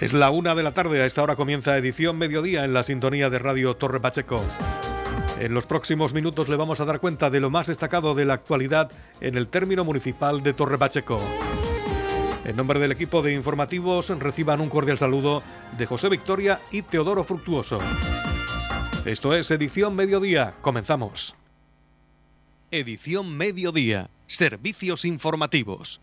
Es la una de la tarde, a esta hora comienza edición mediodía en la sintonía de Radio Torre Pacheco. En los próximos minutos le vamos a dar cuenta de lo más destacado de la actualidad en el término municipal de Torre Pacheco. En nombre del equipo de informativos reciban un cordial saludo de José Victoria y Teodoro Fructuoso. Esto es Edición Mediodía. Comenzamos. Edición Mediodía. Servicios informativos.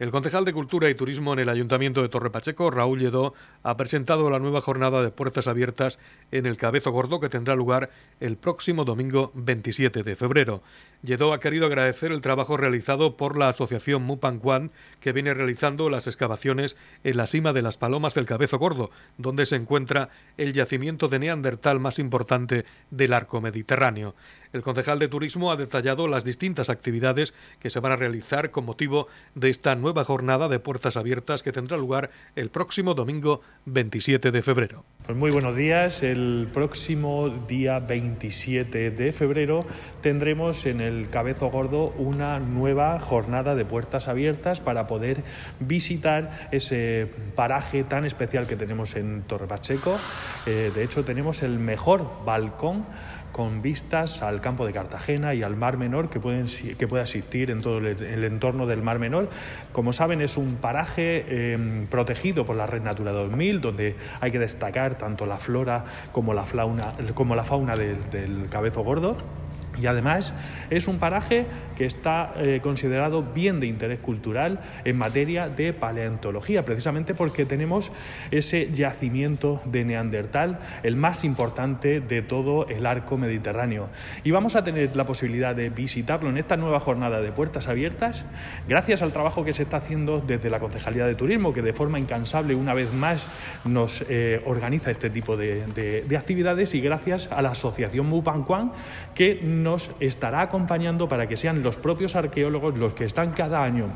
El concejal de Cultura y Turismo en el Ayuntamiento de Torre Pacheco, Raúl Lledó, ha presentado la nueva jornada de puertas abiertas en el Cabezo Gordo que tendrá lugar el próximo domingo 27 de febrero. Lledó ha querido agradecer el trabajo realizado por la asociación Mupanguan, que viene realizando las excavaciones en la cima de las Palomas del Cabezo Gordo, donde se encuentra el yacimiento de Neandertal más importante del arco mediterráneo. El concejal de Turismo ha detallado las distintas actividades que se van a realizar con motivo de esta nueva jornada de puertas abiertas que tendrá lugar el próximo domingo 27 de febrero. Pues muy buenos días. El próximo día 27 de febrero tendremos en el Cabezo Gordo una nueva jornada de puertas abiertas para poder visitar ese paraje tan especial que tenemos en Torre Pacheco. Eh, de hecho, tenemos el mejor balcón con vistas al campo de Cartagena y al Mar Menor que, pueden, que puede existir en todo el, entorno del Mar Menor. Como saben, es un paraje em, protegido por la Red Natura 2000, donde hay que destacar tanto la flora como la, fauna, como la fauna del Cabezo Gordo. Y además es un paraje que está eh, considerado bien de interés cultural en materia de paleontología, precisamente porque tenemos ese yacimiento de Neandertal, el más importante de todo el arco mediterráneo. Y vamos a tener la posibilidad de visitarlo en esta nueva jornada de puertas abiertas, gracias al trabajo que se está haciendo desde la Concejalía de Turismo, que de forma incansable una vez más nos eh, organiza este tipo de, de, actividades, y gracias a la Asociación Mupanquan, que nos estará acompañando para que sean los propios arqueólogos los que están cada año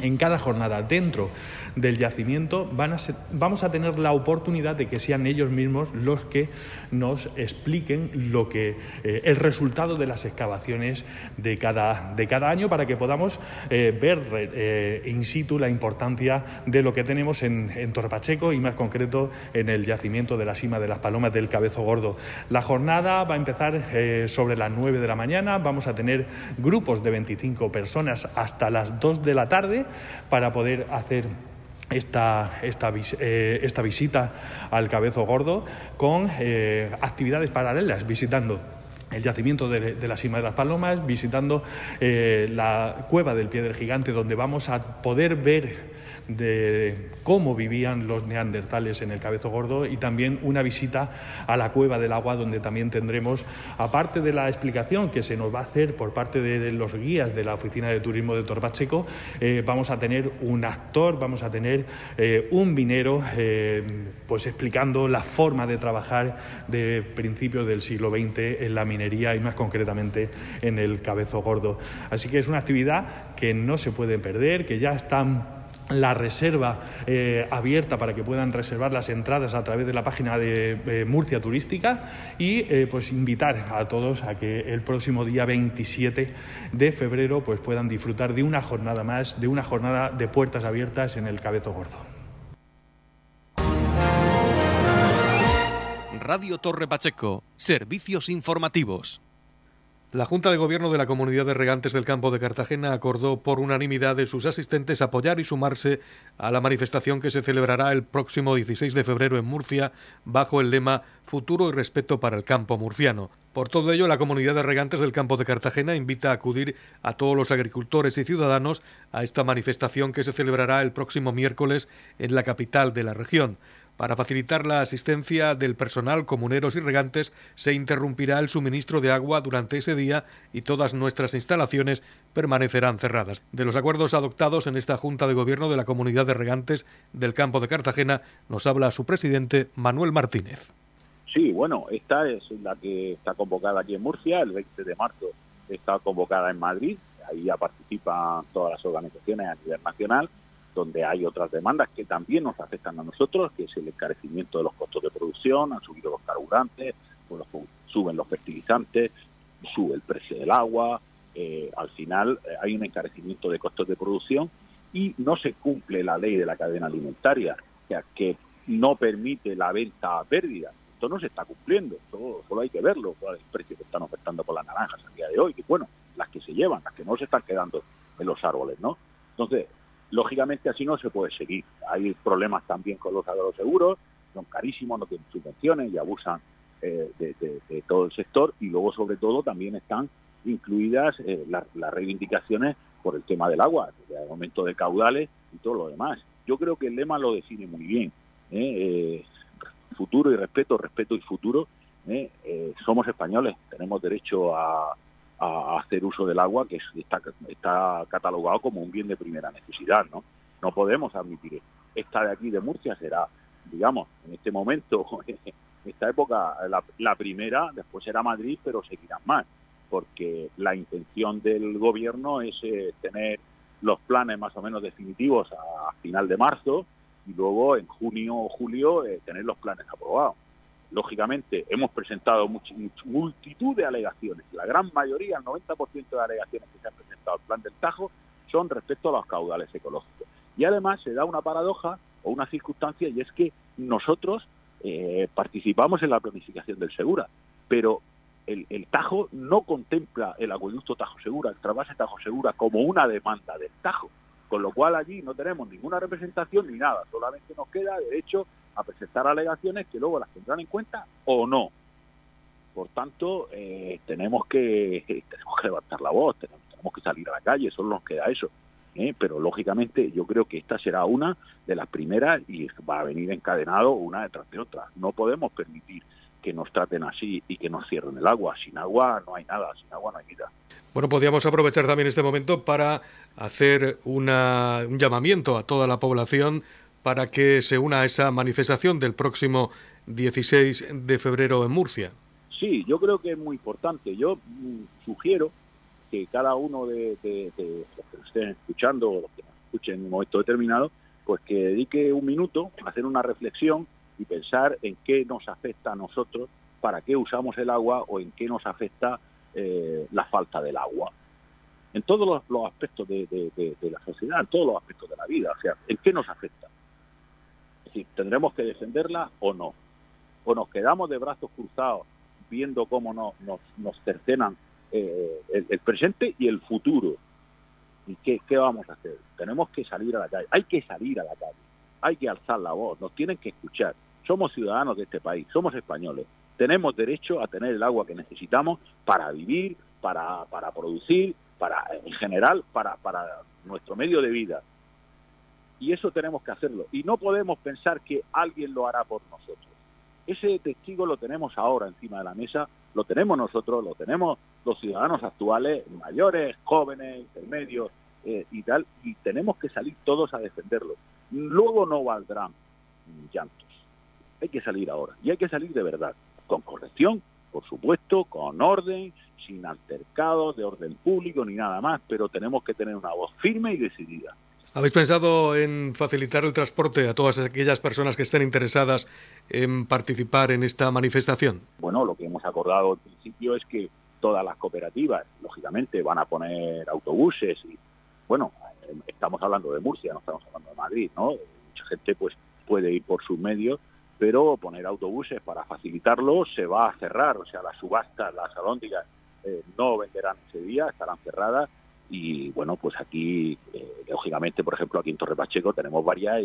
en cada jornada dentro del yacimiento van a vamos a tener la oportunidad de que sean ellos mismos los que nos expliquen lo que eh, el resultado de las excavaciones de cada, de cada año para que podamos eh, ver eh, in situ la importancia de lo que tenemos en, en Torpacheco y más concreto en el yacimiento de la cima de las Palomas del Cabezo Gordo. La jornada va a empezar sobre las 9 de la mañana, vamos a tener grupos de 25 personas hasta las 2 de la tarde para poder hacer esta, esta, eh, esta, visita al Cabezo Gordo con eh, actividades paralelas, visitando el yacimiento de, la cima de las Palomas, visitando eh, la cueva del pie del gigante, donde vamos a poder ver de cómo vivían los neandertales en el Cabezo Gordo y también una visita a la Cueva del Agua donde también tendremos, aparte de la explicación que se nos va a hacer por parte de los guías de la Oficina de Turismo de Torpacheco, eh, vamos a tener un actor, vamos a tener eh, un minero eh, pues explicando la forma de trabajar de principios del siglo XX en la minería y más concretamente en el Cabezo Gordo. Así que es una actividad que no se puede perder, que ya están la reserva eh, abierta para que puedan reservar las entradas a través de la página de Murcia Turística y eh, pues invitar a todos a que el próximo día 27 de febrero pues puedan disfrutar de una jornada más, de una jornada de puertas abiertas en el Cabezo Gordo. Radio Torre Pacheco, servicios informativos. La Junta de Gobierno de la Comunidad de Regantes del Campo de Cartagena acordó por unanimidad de sus asistentes apoyar y sumarse a la manifestación que se celebrará el próximo 16 de febrero en Murcia bajo el lema Futuro y respeto para el campo murciano. Por todo ello, la Comunidad de Regantes del Campo de Cartagena invita a acudir a todos los agricultores y ciudadanos a esta manifestación que se celebrará el próximo miércoles en la capital de la región. Para facilitar la asistencia del personal, comuneros y regantes, se interrumpirá el suministro de agua durante ese día y todas nuestras instalaciones permanecerán cerradas. De los acuerdos adoptados en esta Junta de Gobierno de la Comunidad de Regantes del Campo de Cartagena, nos habla su presidente, Manuel Martínez. Sí, bueno, esta es la que está convocada aquí en Murcia, el 20 de marzo está convocada en Madrid, ahí ya participan todas las organizaciones a nivel nacional donde hay otras demandas que también nos afectan a nosotros, que es el encarecimiento de los costos de producción, han subido los carburantes, pues suben los fertilizantes, sube el precio del agua, eh, al final eh, hay un encarecimiento de costos de producción y no se cumple la ley de la cadena alimentaria, o sea, que no permite la venta a pérdida. Esto no se está cumpliendo, solo, hay que verlo, el precio que están ofertando por las naranjas a día de hoy, que bueno, las que se llevan, las que no se están quedando en los árboles, ¿no? Entonces, lógicamente así no se puede seguir. Hay problemas también con los agroseguros, son carísimos, no tienen subvenciones y abusan eh, de, todo el sector y luego sobre todo también están incluidas eh, las, reivindicaciones por el tema del agua, el aumento de caudales y todo lo demás. Yo creo que el lema lo define muy bien. ¿eh? futuro y respeto, respeto y futuro. somos españoles, tenemos derecho a, hacer uso del agua que está, catalogado como un bien de primera necesidad. No, no podemos admitir Esta de aquí de Murcia será, digamos, en este momento, esta época, la, primera, después será Madrid, pero seguirán más porque la intención del gobierno es eh, tener los planes más o menos definitivos a final de marzo y luego en junio o julio eh, tener los planes aprobados. Lógicamente, hemos presentado multitud de alegaciones. La gran mayoría, el 90% de alegaciones que se han presentado al plan del Tajo, son respecto a los caudales ecológicos. Y además se da una paradoja o una circunstancia y es que nosotros eh, participamos en la planificación del Segura, pero el, Tajo no contempla el acueducto Tajo Segura, el trasvase Tajo Segura, como una demanda del Tajo, con lo cual allí no tenemos ninguna representación ni nada, solamente nos queda derecho a presentar alegaciones que luego las tendrán en cuenta o no. Por tanto, eh, tenemos que tenemos que levantar la voz, tenemos, que salir a la calle, solo nos queda eso. ¿eh? Pero lógicamente yo creo que esta será una de las primeras y va a venir encadenado una detrás de otra. No podemos permitir que nos traten así y que nos cierren el agua. Sin agua no hay nada, sin agua no hay vida. Bueno, podríamos aprovechar también este momento para hacer un llamamiento a toda la población para que se una a esa manifestación del próximo 16 de febrero en Murcia. Sí, yo creo que es muy importante. Yo mm, sugiero que cada uno de, los que estén escuchando o los que nos escuchen en un momento determinado, pues que dedique un minuto a hacer una reflexión y pensar en qué nos afecta a nosotros, para qué usamos el agua o en qué nos afecta eh, la falta del agua. En todos los, aspectos de, la sociedad, en todos los aspectos de la vida, o sea, ¿en qué nos afecta? ¿Tendremos que defenderla o no? ¿O nos quedamos de brazos cruzados viendo cómo nos, nos, cercenan eh, el, presente y el futuro? ¿Y qué, qué vamos a hacer? Tenemos que salir a la calle, hay que salir a la calle hay que alzar la voz, nos tienen que escuchar. Somos ciudadanos de este país, somos españoles. Tenemos derecho a tener el agua que necesitamos para vivir, para, para producir, para en general, para, para nuestro medio de vida. Y eso tenemos que hacerlo. Y no podemos pensar que alguien lo hará por nosotros. Ese testigo lo tenemos ahora encima de la mesa, lo tenemos nosotros, lo tenemos los ciudadanos actuales, mayores, jóvenes, intermedios eh, y tal, y tenemos que salir todos a defenderlo. Luego no valdrán llantos. Hay que salir ahora. Y hay que salir de verdad. Con corrección, por supuesto, con orden, sin altercados de orden público ni nada más, pero tenemos que tener una voz firme y decidida. ¿Habéis pensado en facilitar el transporte a todas aquellas personas que estén interesadas en participar en esta manifestación? Bueno, lo que hemos acordado al principio es que todas las cooperativas, lógicamente, van a poner autobuses y, bueno, estamos hablando de Murcia, no estamos hablando de Madrid, ¿no? Mucha gente pues puede ir por sus medios, pero poner autobuses para facilitarlo se va a cerrar, o sea, las subastas, las alóndigas eh, no venderán ese día, estarán cerradas y bueno, pues aquí, eh, lógicamente, por ejemplo, aquí en Torre Pacheco tenemos varias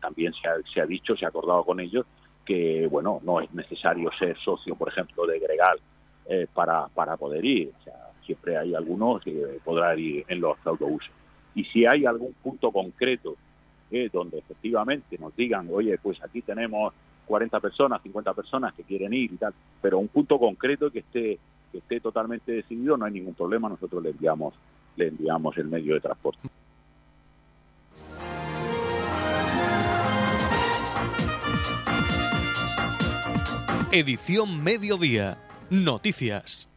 también se ha, se ha dicho, se ha acordado con ellos que, bueno, no es necesario ser socio, por ejemplo, de Gregal eh, para, para poder ir, o sea, siempre hay algunos que podrán ir en los autobuses. Y si hay algún punto concreto eh, donde efectivamente nos digan, oye, pues aquí tenemos 40 personas, 50 personas que quieren ir y tal, pero un punto concreto que esté que esté totalmente decidido, no hay ningún problema, nosotros le enviamos le enviamos el medio de transporte. Edición Mediodía. Noticias.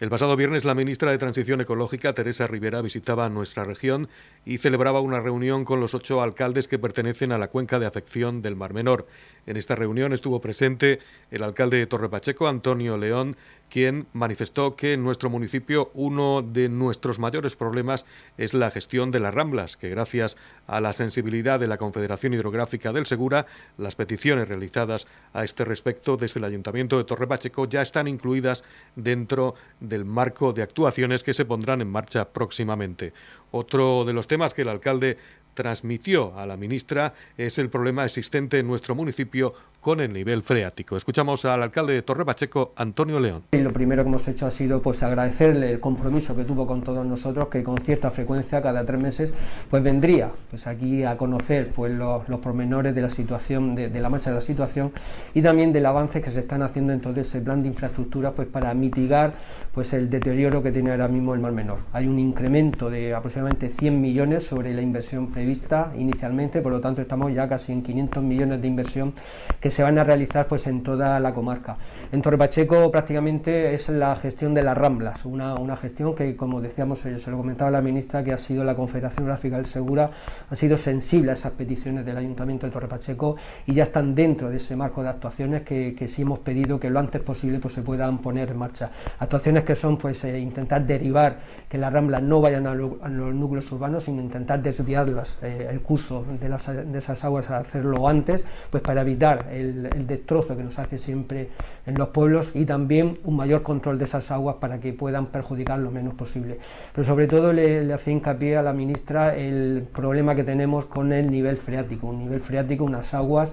El pasado viernes la ministra de Transición Ecológica, Teresa Rivera, visitaba nuestra región y celebraba una reunión con los ocho alcaldes que pertenecen a la cuenca de afección del Mar Menor. En esta reunión estuvo presente el alcalde de Torre Pacheco, Antonio León, quien manifestó que en nuestro municipio uno de nuestros mayores problemas es la gestión de las ramblas, que gracias a la sensibilidad de la Confederación Hidrográfica del Segura, las peticiones realizadas a este respecto desde el Ayuntamiento de Torre Pacheco ya están incluidas dentro del marco de actuaciones que se pondrán en marcha próximamente. Otro de los temas que el alcalde transmitió a la ministra es el problema existente en nuestro municipio con el nivel freático. Escuchamos al alcalde de Torre Pacheco, Antonio León. lo primero que hemos hecho ha sido pues agradecerle el compromiso que tuvo con todos nosotros, que con cierta frecuencia, cada tres meses, pues vendría pues aquí a conocer pues los, los pormenores de la situación, de, la marcha de la situación y también del avance que se están haciendo en todo ese plan de infraestructura pues para mitigar pues el deterioro que tiene ahora mismo el Mar Menor. Hay un incremento de aproximadamente 100 millones sobre la inversión prevista inicialmente, por lo tanto estamos ya casi en 500 millones de inversión que se van a realizar pues en toda la comarca. En Torre Pacheco prácticamente es la gestión de las Ramblas, una, una gestión que como decíamos, eh, se lo comentaba la ministra, que ha sido la Confederación Gráfica del Segura, ha sido sensible a esas peticiones del Ayuntamiento de Torre Pacheco y ya están dentro de ese marco de actuaciones que, que sí hemos pedido que lo antes posible pues se puedan poner en marcha. Actuaciones que son pues eh, intentar derivar que las Ramblas no vayan a, los núcleos urbanos, sino intentar desviarlas eh, el curso de, las, de esas aguas a hacerlo antes, pues para evitar el, destrozo que nos hace siempre en los pueblos y también un mayor control de esas aguas para que puedan perjudicar lo menos posible. Pero sobre todo le, le hacía hincapié a la ministra el problema que tenemos con el nivel freático, un nivel freático, unas aguas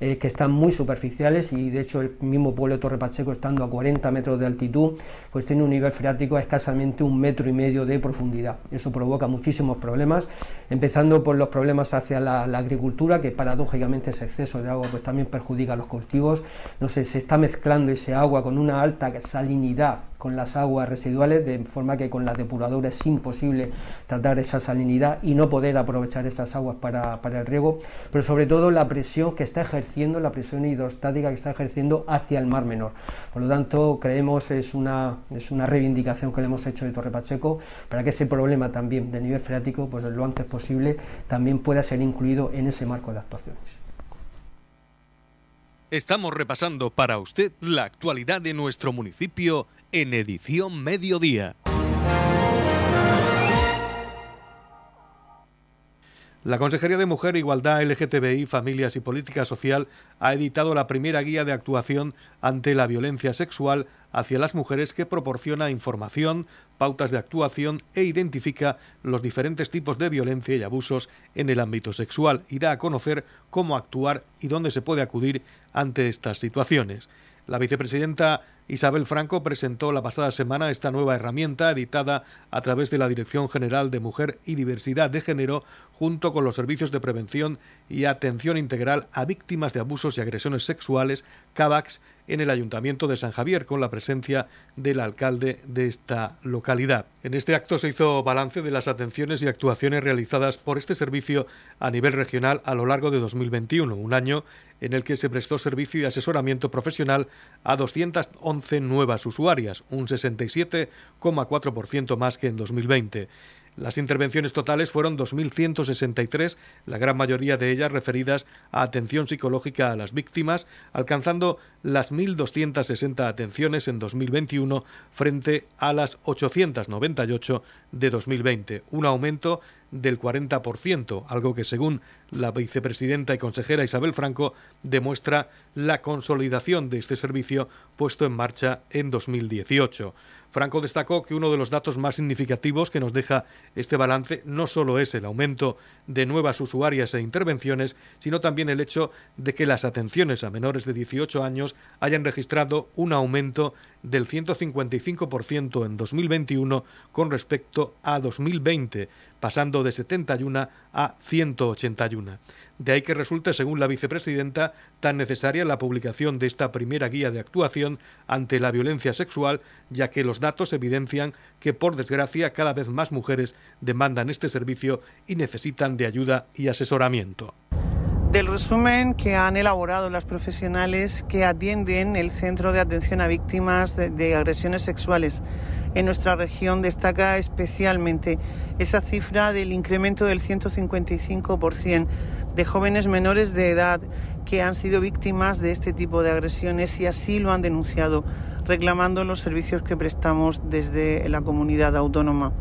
eh, que están muy superficiales y de hecho el mismo pueblo de Torre Pacheco estando a 40 metros de altitud pues tiene un nivel freático a escasamente un metro y medio de profundidad. Eso provoca muchísimos problemas, empezando por los problemas hacia la, agricultura que paradójicamente ese exceso de agua pues también perjudica a los cultivos, no sé, se está mezclando ese agua con una alta salinidad con las aguas residuales, de forma que con la depuradora es imposible tratar esa salinidad y no poder aprovechar esas aguas para, para el riego, pero sobre todo la presión que está ejerciendo, la presión hidrostática que está ejerciendo hacia el Mar Menor. Por lo tanto, creemos es una, es una reivindicación que le hemos hecho de Torre Pacheco para que ese problema también del nivel freático, pues lo antes posible, también pueda ser incluido en ese marco de actuaciones. Estamos repasando para usted la actualidad de nuestro municipio en edición mediodía. La Consejería de Mujer, Igualdad, LGTBI, Familias y Política Social ha editado la primera guía de actuación ante la violencia sexual hacia las mujeres que proporciona información, pautas de actuación e identifica los diferentes tipos de violencia y abusos en el ámbito sexual y da a conocer cómo actuar y dónde se puede acudir ante estas situaciones. La vicepresidenta Isabel Franco presentó la pasada semana esta nueva herramienta editada a través de la Dirección General de Mujer y Diversidad de Género junto con los servicios de prevención y atención integral a víctimas de abusos y agresiones sexuales, CAVAX, en el Ayuntamiento de San Javier, con la presencia del alcalde de esta localidad. En este acto se hizo balance de las atenciones y actuaciones realizadas por este servicio a nivel regional a lo largo de 2021, un año en el que se prestó servicio y asesoramiento profesional a 211 nuevas usuarias, un 67,4% más que en 2020. Las intervenciones totales fueron 2.163, la gran mayoría de ellas referidas a atención psicológica a las víctimas, alcanzando las 1.260 atenciones en 2021 frente a las 898 de 2020, un aumento del 40%, algo que según la vicepresidenta y consejera Isabel Franco demuestra la consolidación de este servicio puesto en marcha en 2018. Franco destacó que uno de los datos más significativos que nos deja este balance no solo es el aumento de nuevas usuarias e intervenciones, sino también el hecho de que las atenciones a menores de 18 años hayan registrado un aumento del 155% en 2021 con respecto a 2020, pasando de 71 a 181. De ahí que resulte, según la vicepresidenta, tan necesaria la publicación de esta primera guía de actuación ante la violencia sexual, ya que los datos evidencian que, por desgracia, cada vez más mujeres demandan este servicio y necesitan de ayuda y asesoramiento del resumen que han elaborado las profesionales que atienden el Centro de Atención a Víctimas de, Agresiones Sexuales. En nuestra región destaca especialmente esa cifra del incremento del 155% de jóvenes menores de edad que han sido víctimas de este tipo de agresiones y así lo han denunciado reclamando los servicios que prestamos desde la comunidad autónoma.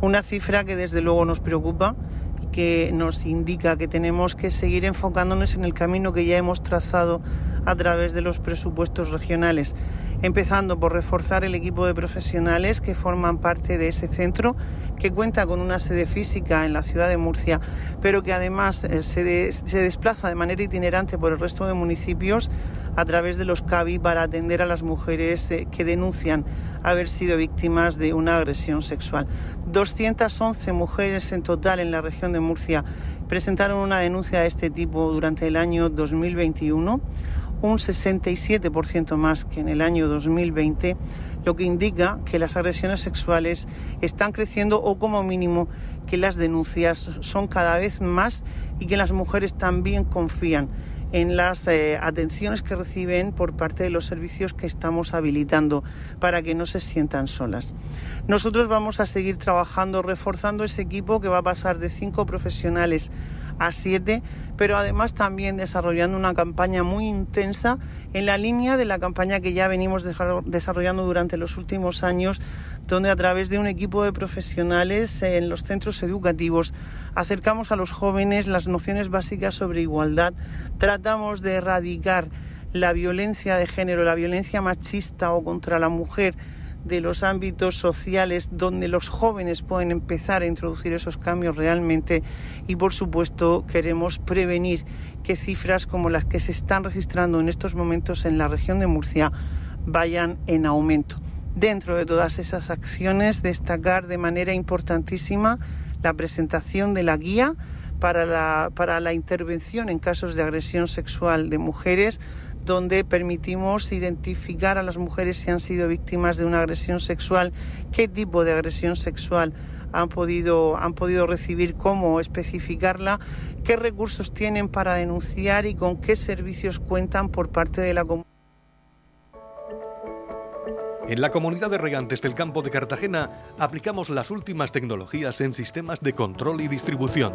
Una cifra que desde luego nos preocupa y que nos indica que tenemos que seguir enfocándonos en el camino que ya hemos trazado a través de los presupuestos regionales empezando por reforzar el equipo de profesionales que forman parte de ese centro, que cuenta con una sede física en la ciudad de Murcia, pero que además eh, se, desplaza de manera itinerante por el resto de municipios a través de los CABI para atender a las mujeres eh, que denuncian haber sido víctimas de una agresión sexual. 211 mujeres en total en la región de Murcia presentaron una denuncia de este tipo durante el año 2021 un 67% más que en el año 2020, lo que indica que las agresiones sexuales están creciendo o como mínimo que las denuncias son cada vez más y que las mujeres también confían en las eh, atenciones que reciben por parte de los servicios que estamos habilitando para que no se sientan solas. Nosotros vamos a seguir trabajando, reforzando ese equipo que va a pasar de cinco profesionales a siete pero además también desarrollando una campaña muy intensa en la línea de la campaña que ya venimos desarrollando durante los últimos años, donde a través de un equipo de profesionales en los centros educativos acercamos a los jóvenes las nociones básicas sobre igualdad, tratamos de erradicar la violencia de género, la violencia machista o contra la mujer, de los ámbitos sociales donde los jóvenes pueden empezar a introducir esos cambios realmente y por supuesto queremos prevenir que cifras como las que se están registrando en estos momentos en la región de Murcia vayan en aumento. Dentro de todas esas acciones destacar de manera importantísima la presentación de la guía para la, para la intervención en casos de agresión sexual de mujeres donde permitimos identificar a las mujeres si han sido víctimas de una agresión sexual, qué tipo de agresión sexual han podido, han podido recibir, cómo especificarla, qué recursos tienen para denunciar y con qué servicios cuentan por parte de la comunidad. En la comunidad de regantes del campo de Cartagena aplicamos las últimas tecnologías en sistemas de control y distribución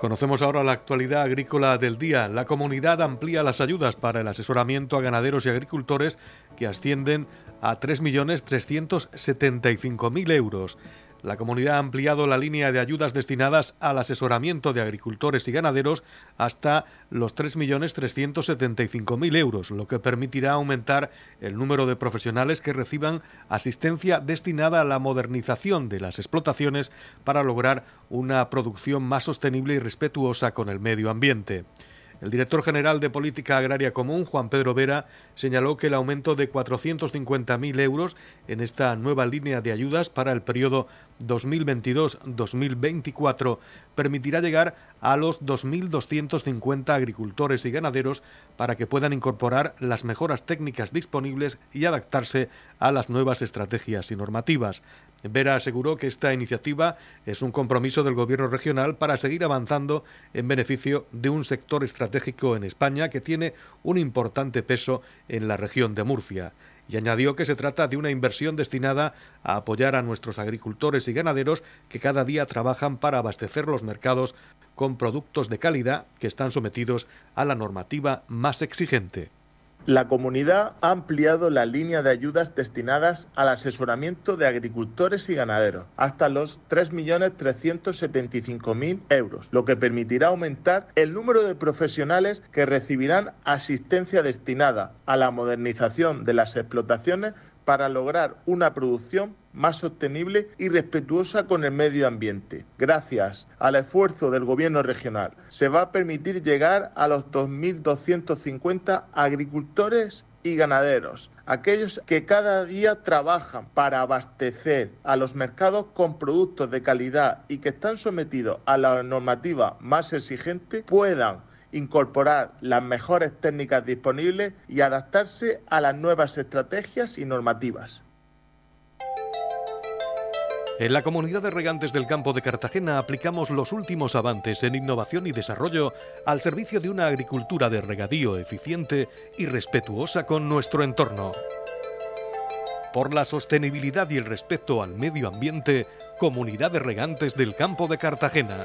Conocemos ahora la actualidad agrícola del día. La comunidad amplía las ayudas para el asesoramiento a ganaderos y agricultores que ascienden a 3.375.000 euros. La comunidad ha ampliado la línea de ayudas destinadas al asesoramiento de agricultores y ganaderos hasta los 3.375.000 euros, lo que permitirá aumentar el número de profesionales que reciban asistencia destinada a la modernización de las explotaciones para lograr una producción más sostenible y respetuosa con el medio ambiente. El director general de Política Agraria Común, Juan Pedro Vera, señaló que el aumento de 450.000 euros en esta nueva línea de ayudas para el periodo 2022-2024 permitirá llegar a los 2.250 agricultores y ganaderos para que puedan incorporar las mejoras técnicas disponibles y adaptarse a las nuevas estrategias y normativas. Vera aseguró que esta iniciativa es un compromiso del Gobierno regional para seguir avanzando en beneficio de un sector estratégico en España que tiene un importante peso en la región de Murcia. Y añadió que se trata de una inversión destinada a apoyar a nuestros agricultores y ganaderos que cada día trabajan para abastecer los mercados con productos de calidad que están sometidos a la normativa más exigente. La comunidad ha ampliado la línea de ayudas destinadas al asesoramiento de agricultores y ganaderos hasta los 3.375.000 euros, lo que permitirá aumentar el número de profesionales que recibirán asistencia destinada a la modernización de las explotaciones para lograr una producción más sostenible y respetuosa con el medio ambiente. Gracias al esfuerzo del Gobierno regional, se va a permitir llegar a los 2.250 agricultores y ganaderos, aquellos que cada día trabajan para abastecer a los mercados con productos de calidad y que están sometidos a la normativa más exigente, puedan incorporar las mejores técnicas disponibles y adaptarse a las nuevas estrategias y normativas. En la comunidad de regantes del campo de Cartagena aplicamos los últimos avances en innovación y desarrollo al servicio de una agricultura de regadío eficiente y respetuosa con nuestro entorno. Por la sostenibilidad y el respeto al medio ambiente, Comunidad de Regantes del Campo de Cartagena.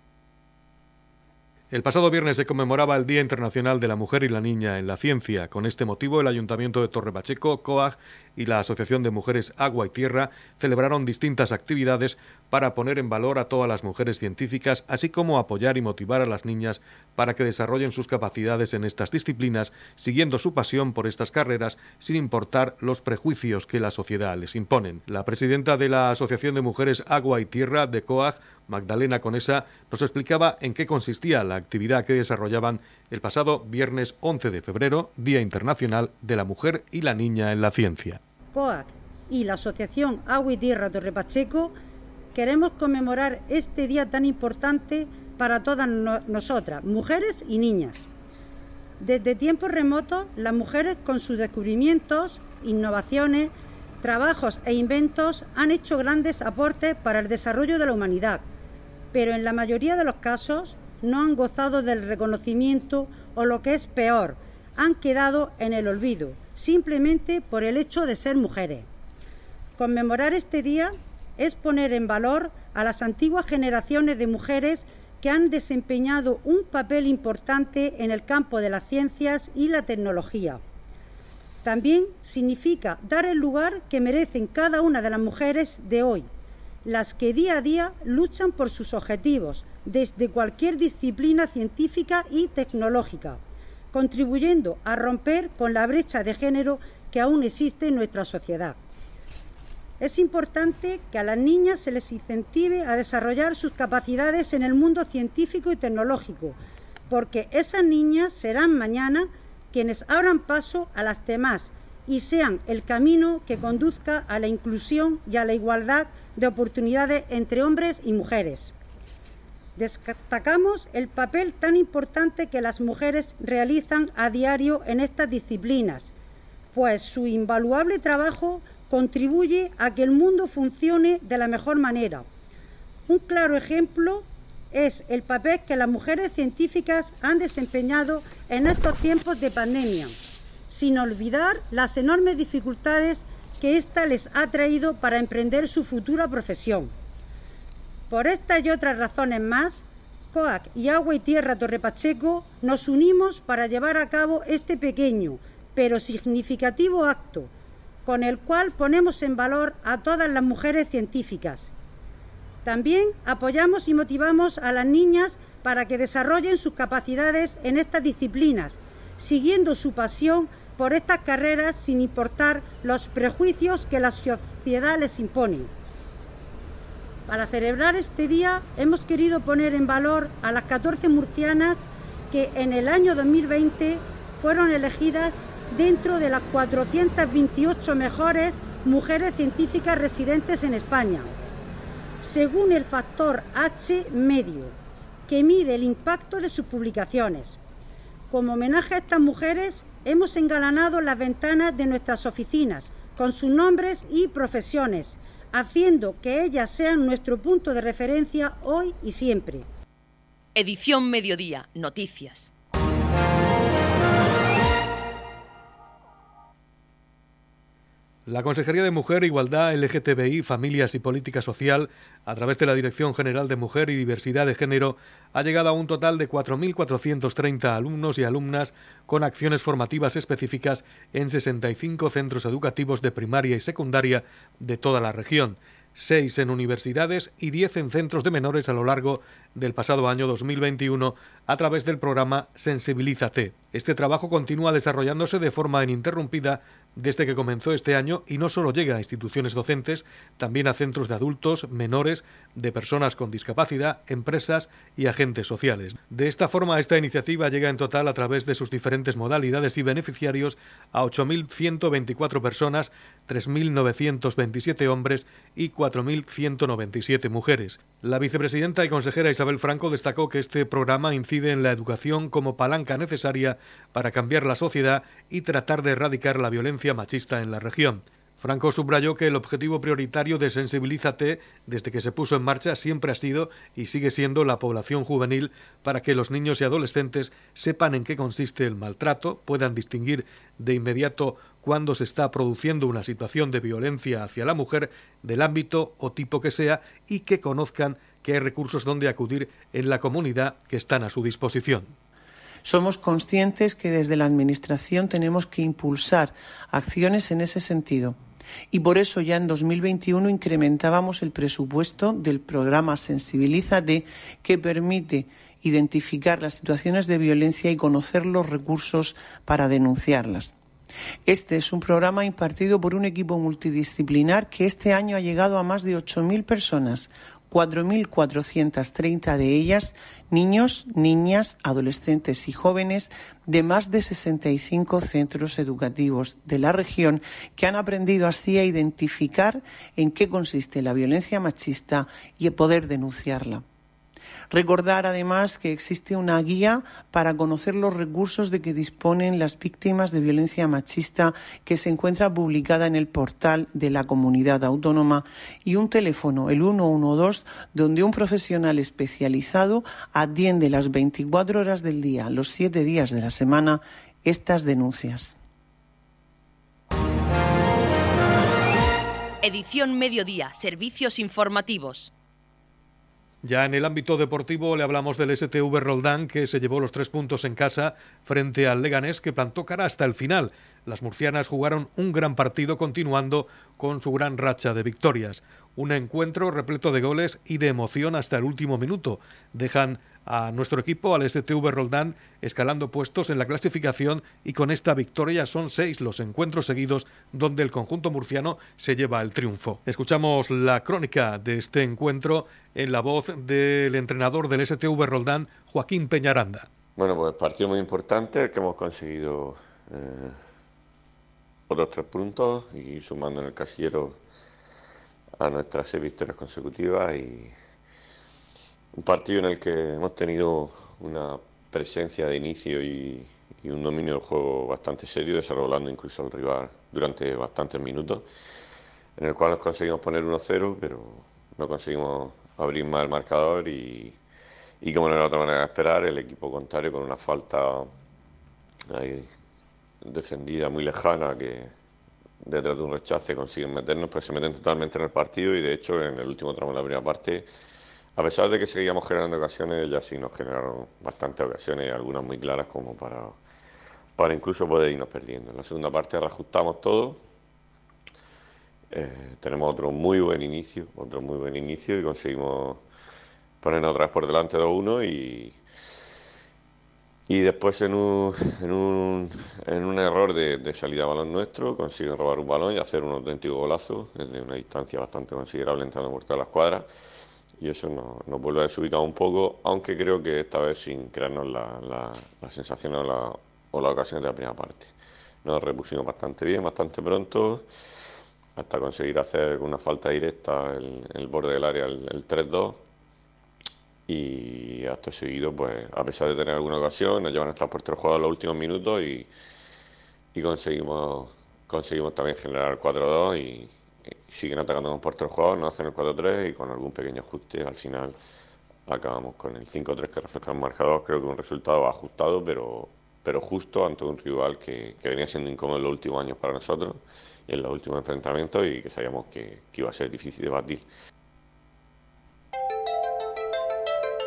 El pasado viernes se conmemoraba el Día Internacional de la Mujer y la Niña en la Ciencia. Con este motivo, el Ayuntamiento de Torre Pacheco, COAG y la Asociación de Mujeres Agua y Tierra celebraron distintas actividades para poner en valor a todas las mujeres científicas, así como apoyar y motivar a las niñas para que desarrollen sus capacidades en estas disciplinas, siguiendo su pasión por estas carreras sin importar los prejuicios que la sociedad les imponen. La presidenta de la Asociación de Mujeres Agua y Tierra de COAG, Magdalena Conesa, nos explicaba en qué consistía la actividad que desarrollaban el pasado viernes 11 de febrero, Día Internacional de la Mujer y la Niña en la Ciencia. COAC y la Asociación Agua y Tierra Torre Pacheco queremos conmemorar este día tan importante para todas nosotras, mujeres y niñas. Desde tiempos remotos, las mujeres con sus descubrimientos, innovaciones, trabajos e inventos han hecho grandes aportes para el desarrollo de la humanidad, pero en la mayoría de los casos no han gozado del reconocimiento o lo que es peor, han quedado en el olvido, simplemente por el hecho de ser mujeres. Conmemorar este día es poner en valor a las antiguas generaciones de mujeres que han desempeñado un papel importante en el campo de las ciencias y la tecnología también significa dar el lugar que merecen cada una de las mujeres de hoy, las que día a día luchan por sus objetivos desde cualquier disciplina científica y tecnológica, contribuyendo a romper con la brecha de género que aún existe en nuestra sociedad. Es importante que a las niñas se les incentive a desarrollar sus capacidades en el mundo científico y tecnológico, porque esas niñas serán mañana quienes abran paso a las demás y sean el camino que conduzca a la inclusión y a la igualdad de oportunidades entre hombres y mujeres. Destacamos el papel tan importante que las mujeres realizan a diario en estas disciplinas, pues su invaluable trabajo contribuye a que el mundo funcione de la mejor manera. Un claro ejemplo es el papel que las mujeres científicas han desempeñado en estos tiempos de pandemia, sin olvidar las enormes dificultades que ésta les ha traído para emprender su futura profesión. Por estas y otras razones más, COAC y Agua y Tierra Torre Pacheco nos unimos para llevar a cabo este pequeño pero significativo acto, con el cual ponemos en valor a todas las mujeres científicas también apoyamos y motivamos a las niñas para que desarrollen sus capacidades en estas disciplinas, siguiendo su pasión por estas carreras sin importar los prejuicios que la sociedad les impone. Para celebrar este día hemos querido poner en valor a las 14 murcianas que en el año 2020 fueron elegidas dentro de las 428 mejores mujeres científicas residentes en España según el factor H medio, que mide el impacto de sus publicaciones. Como homenaje a estas mujeres, hemos engalanado las ventanas de nuestras oficinas con sus nombres y profesiones, haciendo que ellas sean nuestro punto de referencia hoy y siempre. Edición Mediodía, Noticias. La Consejería de Mujer, Igualdad, LGTBI, Familias y Política Social, a través de la Dirección General de Mujer y Diversidad de Género, ha llegado a un total de 4.430 alumnos y alumnas con acciones formativas específicas en 65 centros educativos de primaria y secundaria de toda la región, 6 en universidades y 10 en centros de menores a lo largo del pasado año 2021 a través del programa Sensibilízate. Este trabajo continúa desarrollándose de forma ininterrumpida desde que comenzó este año y no solo llega a instituciones docentes, también a centros de adultos, menores, de personas con discapacidad, empresas y agentes sociales. De esta forma, esta iniciativa llega en total a través de sus diferentes modalidades y beneficiarios a 8.124 personas, 3.927 hombres y 4.197 mujeres. La vicepresidenta y consejera Isabel Franco destacó que este programa incide en la educación como palanca necesaria para cambiar la sociedad y tratar de erradicar la violencia machista en la región. Franco subrayó que el objetivo prioritario de Sensibilízate desde que se puso en marcha siempre ha sido y sigue siendo la población juvenil para que los niños y adolescentes sepan en qué consiste el maltrato, puedan distinguir de inmediato cuando se está produciendo una situación de violencia hacia la mujer del ámbito o tipo que sea y que conozcan que hay recursos donde acudir en la comunidad que están a su disposición. Somos conscientes que desde la Administración tenemos que impulsar acciones en ese sentido y por eso ya en 2021 incrementábamos el presupuesto del programa Sensibilízate que permite identificar las situaciones de violencia y conocer los recursos para denunciarlas. Este es un programa impartido por un equipo multidisciplinar que este año ha llegado a más de 8.000 personas, 4.430 de ellas niños, niñas, adolescentes y jóvenes de más de 65 centros educativos de la región que han aprendido así a identificar en qué consiste la violencia machista y a poder denunciarla. Recordar además que existe una guía para conocer los recursos de que disponen las víctimas de violencia machista que se encuentra publicada en el portal de la comunidad autónoma y un teléfono, el 112, donde un profesional especializado atiende las 24 horas del día, los 7 días de la semana, estas denuncias. Edición Mediodía, Servicios Informativos. Ya en el ámbito deportivo le hablamos del STV Roldán que se llevó los tres puntos en casa frente al Leganés que plantó cara hasta el final. Las murcianas jugaron un gran partido continuando con su gran racha de victorias. Un encuentro repleto de goles y de emoción hasta el último minuto. Dejan a nuestro equipo, al STV Roldán, escalando puestos en la clasificación y con esta victoria son seis los encuentros seguidos donde el conjunto murciano se lleva el triunfo. Escuchamos la crónica de este encuentro en la voz del entrenador del STV Roldán, Joaquín Peñaranda. Bueno, pues partido muy importante que hemos conseguido eh, otros tres puntos y sumando en el casillero a nuestras seis victorias consecutivas y un partido en el que hemos tenido una presencia de inicio y, un dominio del juego bastante serio, desarrollando incluso al rival durante bastantes minutos, en el cual nos conseguimos poner 1-0, pero no conseguimos abrir más el marcador y, y como no era otra manera de esperar, el equipo contrario con una falta defendida muy lejana que detrás de un rechace consiguen meternos, pues se meten totalmente en el partido y de hecho en el último tramo de la primera parte a pesar de que seguíamos generando ocasiones, ya sí nos generaron bastantes ocasiones, algunas muy claras como para, para incluso poder irnos perdiendo. En la segunda parte reajustamos todo. Eh, tenemos otro muy buen inicio, otro muy buen inicio y conseguimos ponernos otra vez por delante 2-1 y, y después en un, en un, en un error de, salida a balón nuestro consiguen robar un balón y hacer un auténtico golazo desde una distancia bastante considerable entrando por todas las cuadras y eso nos, vuelve a desubicar un poco, aunque creo que esta vez sin crearnos la, la, sensación o la, o la ocasión de la primera parte. Nos repusimos bastante bien, bastante pronto, hasta conseguir hacer una falta directa en el, borde del área, el, 3-2. Y hasta seguido, pues a pesar de tener alguna ocasión, nos llevan hasta el portero jugado en los últimos minutos y, y conseguimos, conseguimos también generar el 4-2 y, siguen atacando con portero jugador, nos hacen el 4-3 y con algún pequeño ajuste al final acabamos con el 5-3 que refleja el marcador. Creo que un resultado ajustado, pero, pero justo ante un rival que, que venía siendo incómodo en los últimos años para nosotros en los últimos enfrentamientos y que sabíamos que, que iba a ser difícil de batir.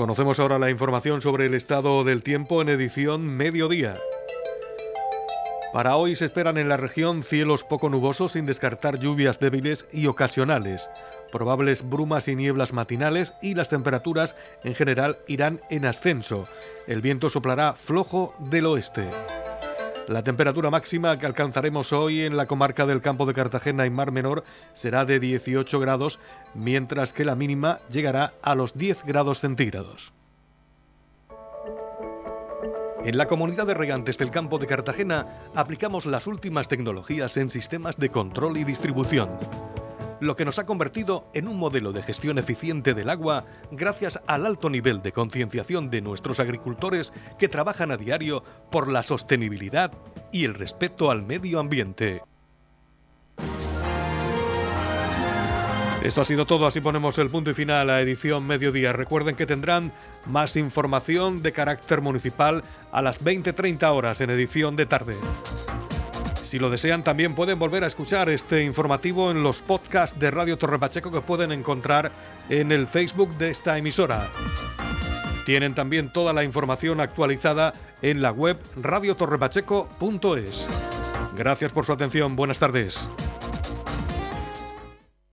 Conocemos ahora la información sobre el estado del tiempo en edición mediodía. Para hoy se esperan en la región cielos poco nubosos sin descartar lluvias débiles y ocasionales, probables brumas y nieblas matinales y las temperaturas en general irán en ascenso. El viento soplará flojo del oeste. La temperatura máxima que alcanzaremos hoy en la comarca del campo de Cartagena y Mar Menor será de 18 grados, mientras que la mínima llegará a los 10 grados centígrados. En la comunidad de regantes del campo de Cartagena aplicamos las últimas tecnologías en sistemas de control y distribución, lo que nos ha convertido en un modelo de gestión eficiente del agua gracias al alto nivel de concienciación de nuestros agricultores que trabajan a diario por la sostenibilidad y el respeto al medio ambiente. Esto ha sido todo, así ponemos el punto y final a edición mediodía. Recuerden que tendrán más información de carácter municipal a las 20.30 horas en edición de tarde. Si lo desean, también pueden volver a escuchar este informativo en los podcasts de Radio Torre Pacheco que pueden encontrar en el Facebook de esta emisora. Tienen también toda la información actualizada en la web radiotorrepacheco.es. Gracias por su atención, buenas tardes.